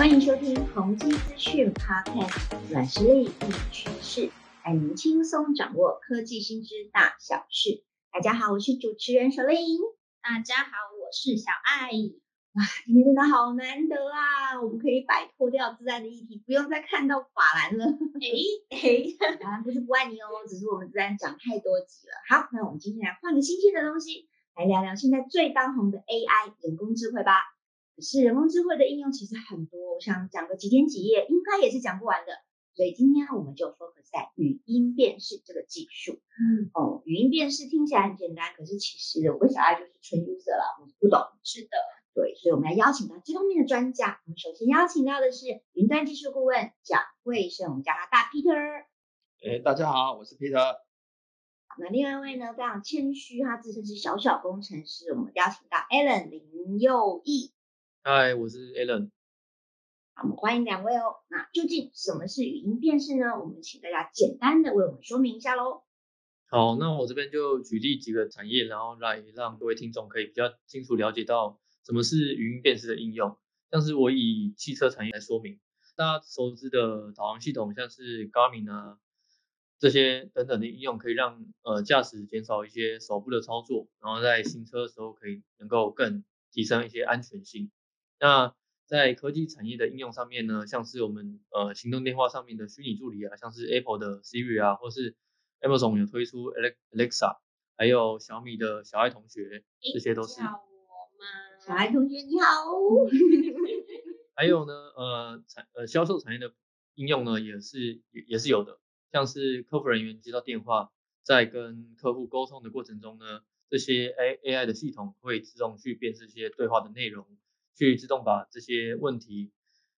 欢迎收听宏基资讯 Podcast，软实力应趋势，带您轻松掌握科技新知大小事。大家好，我是主持人小玲。大家好，我是小爱。哇，今天真的好难得啊！我们可以摆脱掉自然的议题，不用再看到法兰了。哎哎，法兰不是不爱你哦，只是我们自然讲太多集了。好，那我们今天来换个新鲜的东西，来聊聊现在最当红的 AI 人工智慧吧。可是人工智慧的应用其实很多，我想讲个几天几夜，应该也是讲不完的。所以今天我们就 focus 在语音辨识这个技术。嗯，哦，语音辨识听起来很简单，可是其实我跟小爱就是纯 user 了，我不懂。是的，对，所以我们来邀请到这方面的专家。我们首先邀请到的是云端技术顾问蒋慧生，我们叫他大 Peter。哎，大家好，我是 Peter。那另外一位呢，非常谦虚，他自称是小小工程师。我们邀请到 Alan 林佑义。嗨，我是 Alan。好，我们欢迎两位哦。那究竟什么是语音辨识呢？我们请大家简单的为我们说明一下喽。好，那我这边就举例几个产业，然后来让各位听众可以比较清楚了解到什么是语音辨识的应用。像是我以汽车产业来说明，大家熟知的导航系统，像是 Garmin 啊这些等等的应用，可以让呃驾驶减少一些手部的操作，然后在行车的时候可以能够更提升一些安全性。那在科技产业的应用上面呢，像是我们呃行动电话上面的虚拟助理啊，像是 Apple 的 Siri 啊，或是 Amazon 有推出 Alexa，还有小米的小爱同学，这些都是。叫我吗？小爱同学你好。还有呢，呃产呃销售产业的应用呢，也是也也是有的，像是客服人员接到电话，在跟客户沟通的过程中呢，这些 A A I 的系统会自动去辨识一些对话的内容，去自动把这些问题，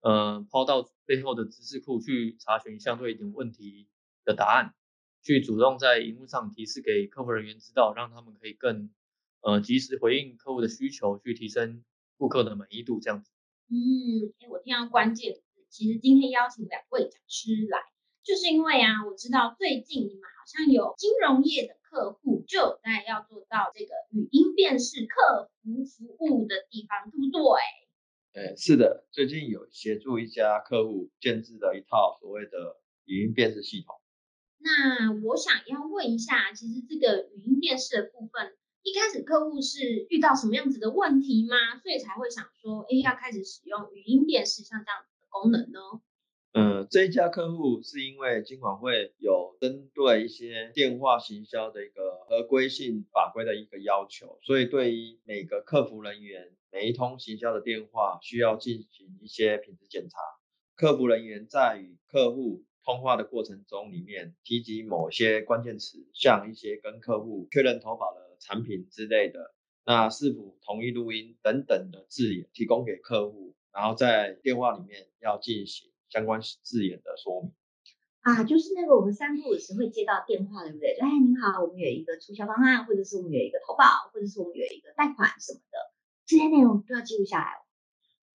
呃抛到背后的知识库去查询相对应问题的答案，去主动在荧幕上提示给客服人员知道，让他们可以更呃及时回应客户的需求，去提升顾客的满意度这样子。嗯，哎，我听到关键，其实今天邀请两位讲师来，就是因为啊，我知道最近你们好像有金融业的客户就有在要做到这个语音辨识客服服务的地方，对不对？呃，是的，最近有协助一家客户建制了一套所谓的语音辨识系统。那我想要问一下，其实这个语音辨识的部分，一开始客户是遇到什么样子的问题吗？所以才会想说，哎，要开始使用语音辨识像这样子的功能呢？呃，这一家客户是因为金管会有针对一些电话行销的一个合规性法规的一个要求，所以对于每个客服人员每一通行销的电话需要进行一些品质检查。客服人员在与客户通话的过程中，里面提及某些关键词，像一些跟客户确认投保的产品之类的，那是否同意录音等等的字眼提供给客户，然后在电话里面要进行相关字眼的说明。啊，就是那个我们三不五时会接到电话，对不对？哎，您好，我们有一个促销方案，或者是我们有一个投保，或者是我们有一个贷款什么的，这些内容都要记录下来哦。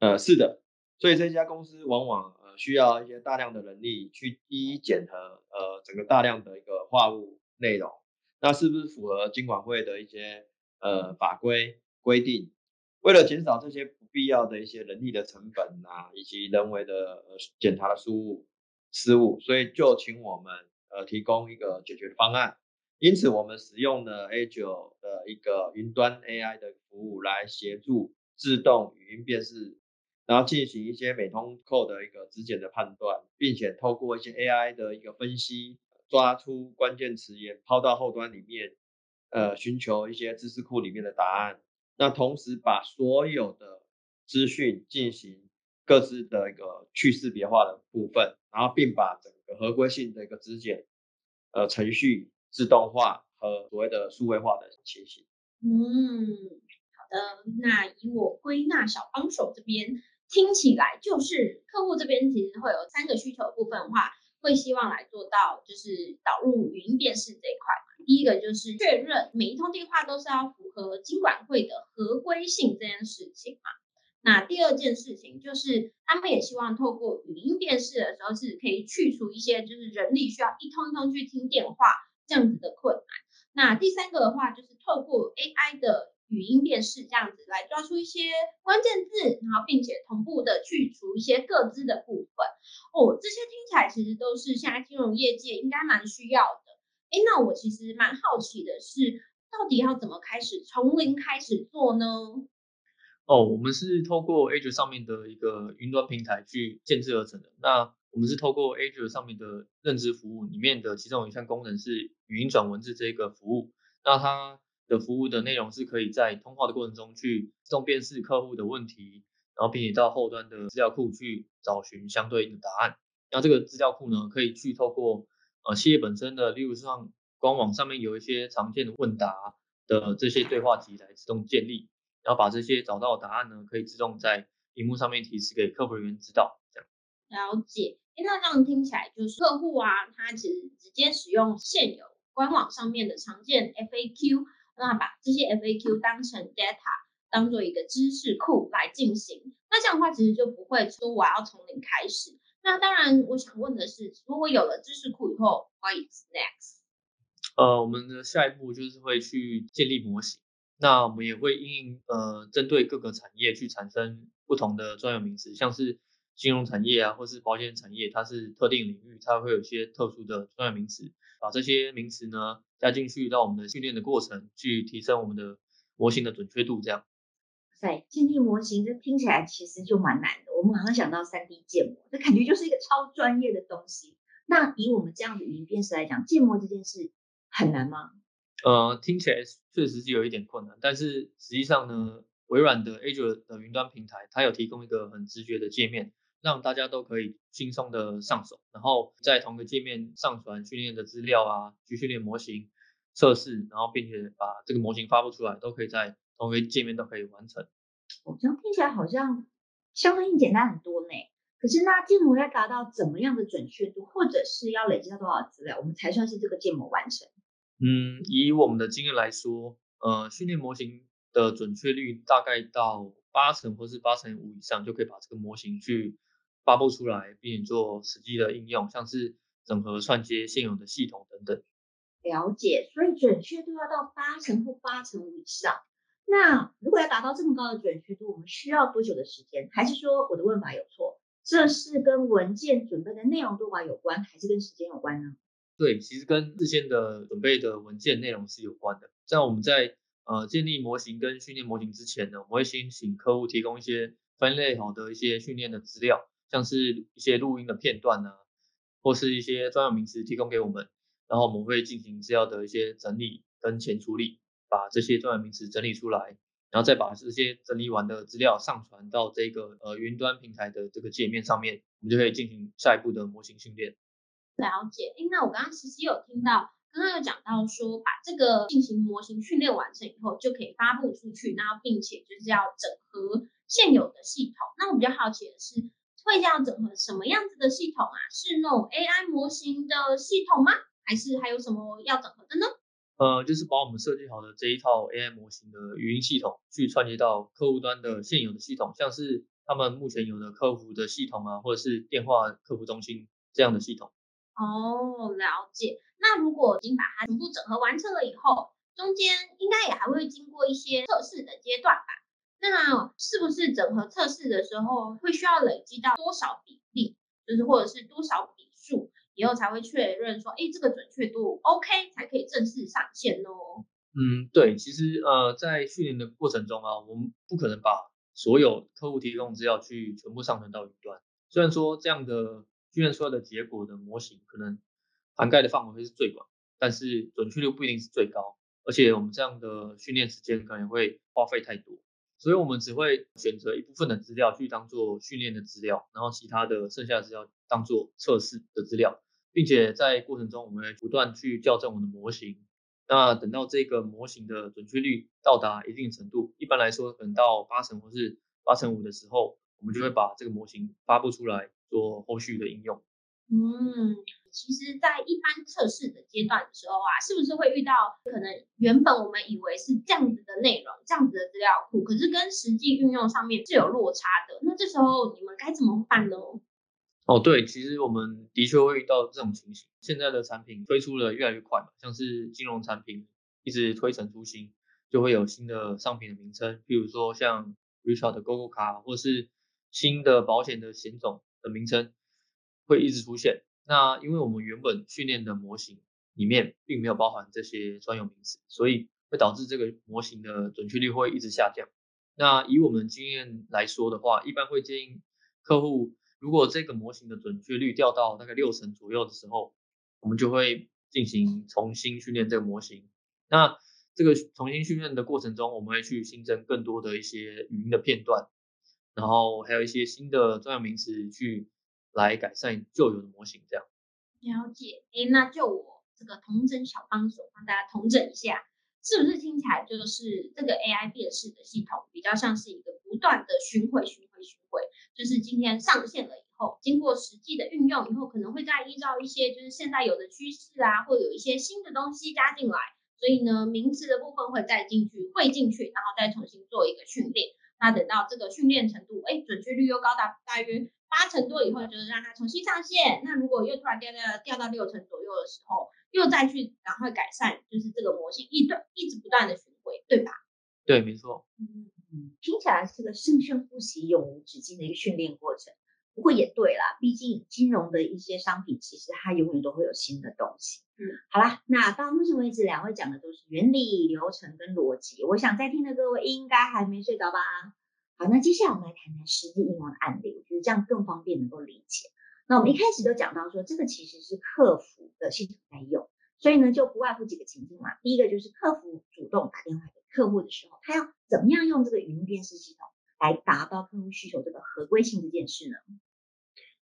呃，是的，所以这家公司往往呃需要一些大量的人力去一一检核呃整个大量的一个话务内容，那是不是符合金管会的一些呃法规规定？为了减少这些不必要的一些人力的成本啊，以及人为的呃检查的失误失误，所以就请我们呃提供一个解决方案。因此，我们使用了 A 九的一个云端 AI 的服务来协助自动语音辨识，然后进行一些美通扣的一个质检的判断，并且透过一些 AI 的一个分析，抓出关键词也抛到后端里面，呃，寻求一些知识库里面的答案。那同时把所有的资讯进行各自的一个去识别化的部分，然后并把整个合规性的一个质检，呃，程序自动化和所谓的数位化的情形。嗯，好的。那以我归纳小帮手这边听起来，就是客户这边其实会有三个需求部分的话，会希望来做到就是导入语音辨识这一块。第一个就是确认每一通电话都是要符合金管会的合规性这件事情嘛。那第二件事情就是，他们也希望透过语音辨识的时候，是可以去除一些就是人力需要一通一通去听电话这样子的困难。那第三个的话，就是透过 AI 的语音辨识这样子来抓出一些关键字，然后并且同步的去除一些各自的部分。哦，这些听起来其实都是现在金融业界应该蛮需要的。哎，那我其实蛮好奇的是，到底要怎么开始从零开始做呢？哦，我们是透过 Azure 上面的一个云端平台去建制而成的。那我们是透过 Azure 上面的认知服务里面的其中有一项功能是语音转文字这个服务。那它的服务的内容是可以在通话的过程中去自动辨识客户的问题，然后并且到后端的资料库去找寻相对应的答案。那这个资料库呢，可以去透过呃企业本身的，例如像官网上面有一些常见的问答的这些对话集来自动建立。然后把这些找到的答案呢，可以自动在屏幕上面提示给客服人员知道。这样了解，那这样听起来就是客户啊，他其实直接使用现有官网上面的常见 FAQ，那把这些 FAQ 当成 data，当做一个知识库来进行。那这样的话，其实就不会说我要从零开始。那当然，我想问的是，如果有了知识库以后，what is next？呃，我们的下一步就是会去建立模型。那我们也会应呃针对各个产业去产生不同的专有名词，像是金融产业啊，或是保险产业，它是特定领域，它会有一些特殊的专有名词，把这些名词呢加进去到我们的训练的过程，去提升我们的模型的准确度。这样，在建立模型，这听起来其实就蛮难的。我们马上想到三 D 建模，这感觉就是一个超专业的东西。那以我们这样的语音辨识来讲，建模这件事很难吗？呃，听起来确实是有一点困难，但是实际上呢，微软的 Azure 的云端平台，它有提供一个很直觉的界面，让大家都可以轻松的上手，然后在同一个界面上传训练的资料啊，去训练模型测试，然后并且把这个模型发布出来，都可以在同一个界面都可以完成。哦，这样听起来好像相对应简单很多呢。可是那建模要达到怎么样的准确度，或者是要累积到多少资料，我们才算是这个建模完成？嗯，以我们的经验来说，呃，训练模型的准确率大概到八成或是八成五以上，就可以把这个模型去发布出来，并且做实际的应用，像是整合串接现有的系统等等。了解，所以准确度要到八成或八成五以上。那如果要达到这么高的准确度，我们需要多久的时间？还是说我的问法有错？这是跟文件准备的内容多寡有关，还是跟时间有关呢？对，其实跟事先的准备的文件内容是有关的。在我们在呃建立模型跟训练模型之前呢，我们会先请客户提供一些分类好的一些训练的资料，像是一些录音的片段呢，或是一些专有名词提供给我们，然后我们会进行资料的一些整理跟前处理，把这些专有名词整理出来，然后再把这些整理完的资料上传到这个呃云端平台的这个界面上面，我们就可以进行下一步的模型训练。了解，哎，那我刚刚其实有听到，刚刚有讲到说，把这个进行模型训练完成以后，就可以发布出去，然后并且就是要整合现有的系统。那我比较好奇的是，会要整合什么样子的系统啊？是那种 AI 模型的系统吗？还是还有什么要整合的呢？呃，就是把我们设计好的这一套 AI 模型的语音系统，去串接到客户端的现有的系统，像是他们目前有的客服的系统啊，或者是电话客服中心这样的系统。哦，了解。那如果已经把它全部整合完成了以后，中间应该也还会经过一些测试的阶段吧？那是不是整合测试的时候会需要累积到多少比例，就是或者是多少笔数，以后才会确认说，哎，这个准确度 OK 才可以正式上线哦？嗯，对，其实呃，在训练的过程中啊，我们不可能把所有客户提供资料去全部上传到云端，虽然说这样的。训练出来的结果的模型可能涵盖的范围会是最广，但是准确率不一定是最高，而且我们这样的训练时间可能会花费太多，所以我们只会选择一部分的资料去当做训练的资料，然后其他的剩下的资料当做测试的资料，并且在过程中我们会不断去校正我们的模型。那等到这个模型的准确率到达一定程度，一般来说可能到八成或是八成五的时候，我们就会把这个模型发布出来。做后续的应用。嗯，其实，在一般测试的阶段的时候啊，是不是会遇到可能原本我们以为是这样子的内容、这样子的资料库，可是跟实际运用上面是有落差的？那这时候你们该怎么办呢？哦，对，其实我们的确会遇到这种情形。现在的产品推出的越来越快嘛，像是金融产品一直推陈出新，就会有新的商品的名称，譬如说像 Richard 的 GoGo 卡，或是新的保险的险种的名称会一直出现。那因为我们原本训练的模型里面并没有包含这些专有名词，所以会导致这个模型的准确率会一直下降。那以我们经验来说的话，一般会建议客户，如果这个模型的准确率掉到大概六成左右的时候，我们就会进行重新训练这个模型。那这个重新训练的过程中，我们会去新增更多的一些语音的片段，然后还有一些新的专有名词去。来改善旧有的模型，这样了解。哎，那就我这个同整小帮手帮大家同整一下，是不是听起来就是这个 AI 辨识的系统比较像是一个不断的巡回、巡回、巡回？就是今天上线了以后，经过实际的运用以后，可能会再依照一些就是现在有的趋势啊，或有一些新的东西加进来，所以呢，名词的部分会再进去会进去，然后再重新做一个训练。那等到这个训练程度，哎，准确率又高达大约。八成多以后，就是让它重新上线。那如果又突然掉掉掉到六成左右的时候，又再去赶快改善，就是这个模型一段一直不断的循环，对吧？对，没错。嗯，听起来是个生生不息、永无止境的一个训练过程。不过也对啦，毕竟金融的一些商品，其实它永远都会有新的东西。嗯，好啦，那到目前为止，两位讲的都是原理、流程跟逻辑。我想在听的各位应该还没睡着吧？好，那接下来我们来谈谈实际应用的案例，我觉得这样更方便能够理解。那我们一开始都讲到说，这个其实是客服的系统在用，所以呢，就不外乎几个情境嘛。第一个就是客服主动打电话给客户的时候，他要怎么样用这个语音辨识系统来达到客户需求这个合规性这件事呢？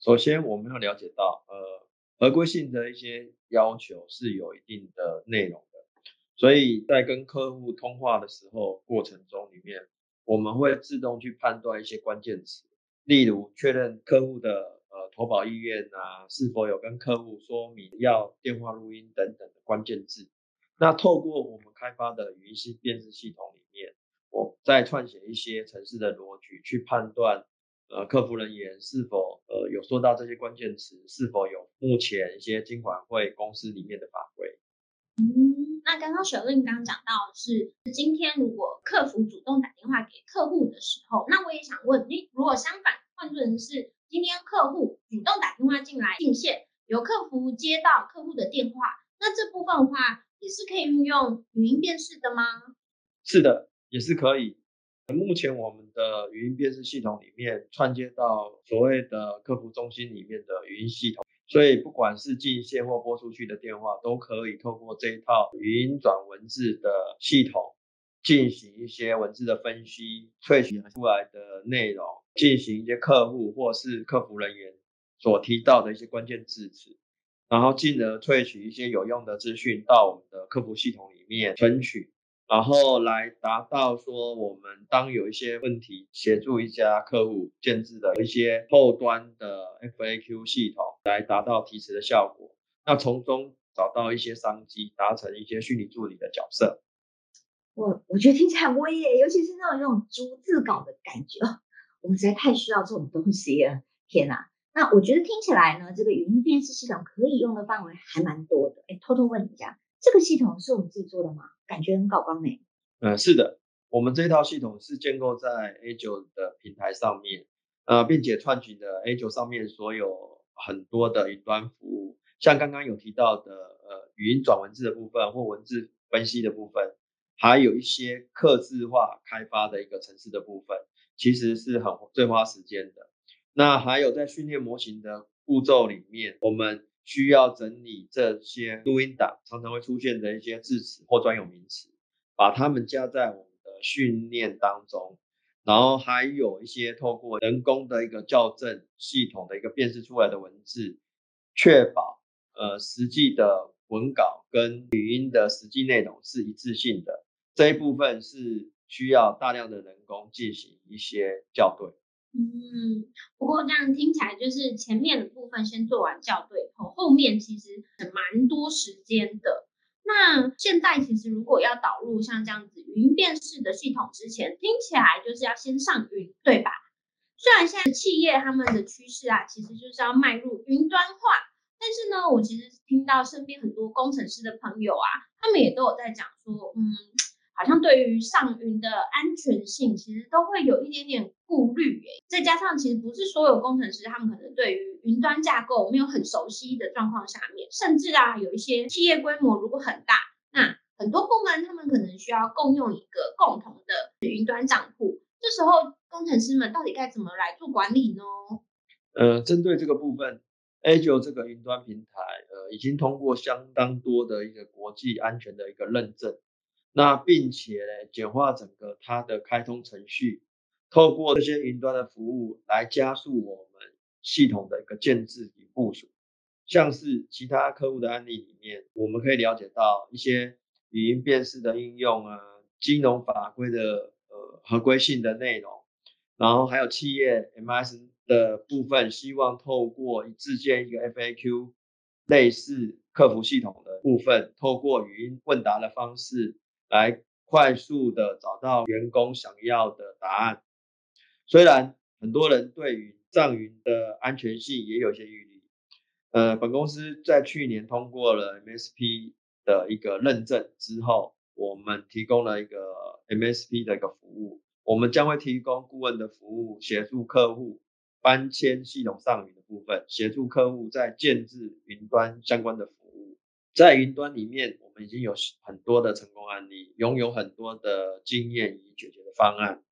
首先，我们要了解到，呃，合规性的一些要求是有一定的内容的，所以在跟客户通话的时候过程中里面。我们会自动去判断一些关键词，例如确认客户的投保意愿啊，是否有跟客户说明要电话录音等等的关键字。那透过我们开发的语音辨识系统里面，我再串写一些城市的逻辑，去判断呃客服人员是否呃有说到这些关键词，是否有目前一些金管会公司里面的法规。嗯，那刚刚小令刚讲到是今天如果客服主动打电话给客户的时候，那我也想问，诶，如果相反换作人是今天客户主动打电话进来进线，由客服接到客户的电话，那这部分的话也是可以运用语音辨识的吗？是的，也是可以。目前我们的语音辨识系统里面串接到所谓的客服中心里面的语音系统。所以不管是进线或拨出去的电话，都可以透过这一套语音转文字的系统，进行一些文字的分析，萃取出来的内容，进行一些客户或是客服人员所提到的一些关键字词，然后进而萃取一些有用的资讯到我们的客服系统里面存取。然后来达到说，我们当有一些问题，协助一家客户建制的一些后端的 FAQ 系统，来达到提词的效果。那从中找到一些商机，达成一些虚拟助理的角色。我我觉得听起来威耶，尤其是那种那种逐字稿的感觉，我实在太需要这种东西了。天哪！那我觉得听起来呢，这个语音辨识系统可以用的范围还蛮多的。哎，偷偷问一下，这个系统是我们自己做的吗？感觉很搞光诶。嗯，是的，我们这套系统是建构在 A 九的平台上面，呃，并且串起的 A 九上面所有很多的云端服务，像刚刚有提到的，呃，语音转文字的部分或文字分析的部分，还有一些刻字化开发的一个程式的部分，其实是很最花时间的。那还有在训练模型的步骤里面，我们。需要整理这些录音档常常会出现的一些字词或专有名词，把它们加在我们的训练当中，然后还有一些透过人工的一个校正系统的一个辨识出来的文字，确保呃实际的文稿跟语音的实际内容是一致性的。这一部分是需要大量的人工进行一些校对。嗯，不过这样听起来就是前面的部分先做完校对后，后面其实蛮多时间的。那现在其实如果要导入像这样子语音辨识的系统之前，听起来就是要先上云，对吧？虽然现在企业他们的趋势啊，其实就是要迈入云端化，但是呢，我其实听到身边很多工程师的朋友啊，他们也都有在讲说，嗯。好像对于上云的安全性，其实都会有一点点顾虑诶。再加上其实不是所有工程师，他们可能对于云端架构没有很熟悉的状况下面，甚至啊有一些企业规模如果很大，那很多部门他们可能需要共用一个共同的云端账户，这时候工程师们到底该怎么来做管理呢？呃，针对这个部分，Azure 这个云端平台，呃，已经通过相当多的一个国际安全的一个认证，那并且呢，简化整个它的开通程序，透过这些云端的服务来加速我们系统的一个建制与部署。像是其他客户的案例里面，我们可以了解到一些。语音辨识的应用啊，金融法规的呃合规性的内容，然后还有企业 MS 的部分，希望透过自建一个 FAQ 类似客服系统的部分，透过语音问答的方式来快速的找到员工想要的答案。虽然很多人对于藏云的安全性也有些疑虑，呃，本公司在去年通过了 MSP。的一个认证之后，我们提供了一个 MSP 的一个服务，我们将会提供顾问的服务，协助客户搬迁系统上云的部分，协助客户在建制云端相关的服。在云端里面，我们已经有很多的成功案例，拥有很多的经验与解决的方案，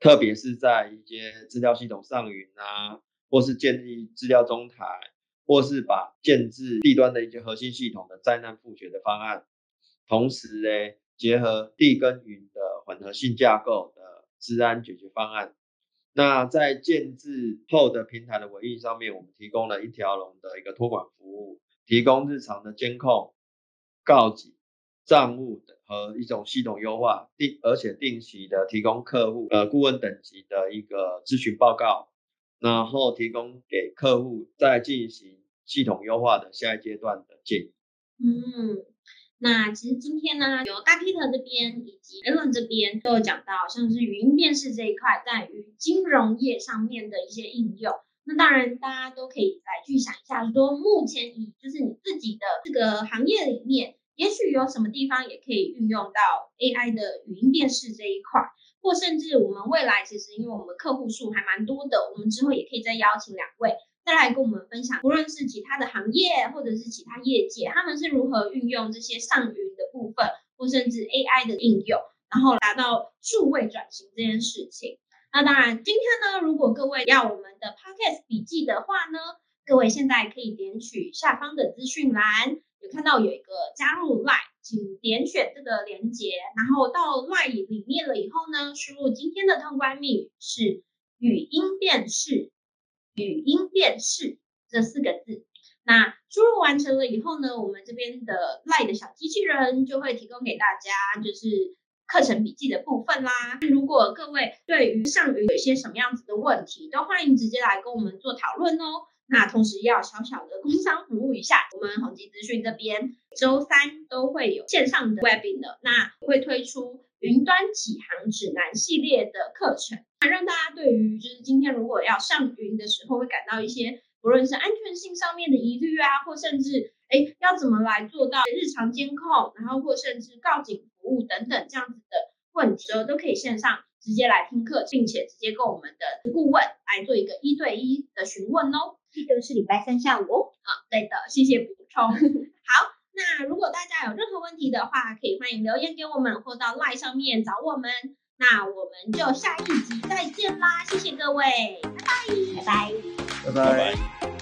特别是在一些资料系统上云啊，或是建立资料中台。或是把建制地端的一些核心系统的灾难复学的方案，同时呢，结合地跟云的混合性架构的治安解决方案。那在建制后的平台的维运上面，我们提供了一条龙的一个托管服务，提供日常的监控、告警、账务的和一种系统优化，定而且定期的提供客户呃顾问等级的一个咨询报告。然后提供给客户再进行系统优化的下一阶段的建议。嗯，那其实今天呢，有大 Peter 这边以及 Allen 这边都有讲到，像是语音辨识这一块在于金融业上面的一些应用。那当然，大家都可以来去想一下，说目前以就是你自己的这个行业里面，也许有什么地方也可以运用到 AI 的语音辨识这一块。或甚至我们未来其实，因为我们客户数还蛮多的，我们之后也可以再邀请两位再来跟我们分享，无论是其他的行业或者是其他业界，他们是如何运用这些上云的部分，或甚至 AI 的应用，然后达到数位转型这件事情。那当然，今天呢，如果各位要我们的 Podcast 笔记的话呢，各位现在可以点取下方的资讯栏，有看到有一个加入 Line。请点选这个连接，然后到 Line 里面了以后呢，输入今天的通关密语是语音辨识，语音辨识这四个字。那输入完成了以后呢，我们这边的 Line 的小机器人就会提供给大家就是课程笔记的部分啦。如果各位对于上云有一些什么样子的问题，都欢迎直接来跟我们做讨论哦。那同时要小小的工商服务一下，我们宏基资讯这边周三都会有线上的 webinar，那会推出云端起航指南系列的课程，那让大家对于就是今天如果要上云的时候，会感到一些不论是安全性上面的疑虑啊，或甚至哎要怎么来做到日常监控，然后或甚至告警服务等等这样子的问题，都可以线上直接来听课，并且直接跟我们的顾问来做一个一对一的询问哦。记得是礼拜三下午哦。好，对的，谢谢补充。好，那如果大家有任何问题的话，可以欢迎留言给我们，或到 LINE 上面找我们。那我们就下一集再见啦，谢谢各位，拜拜，拜拜，拜拜。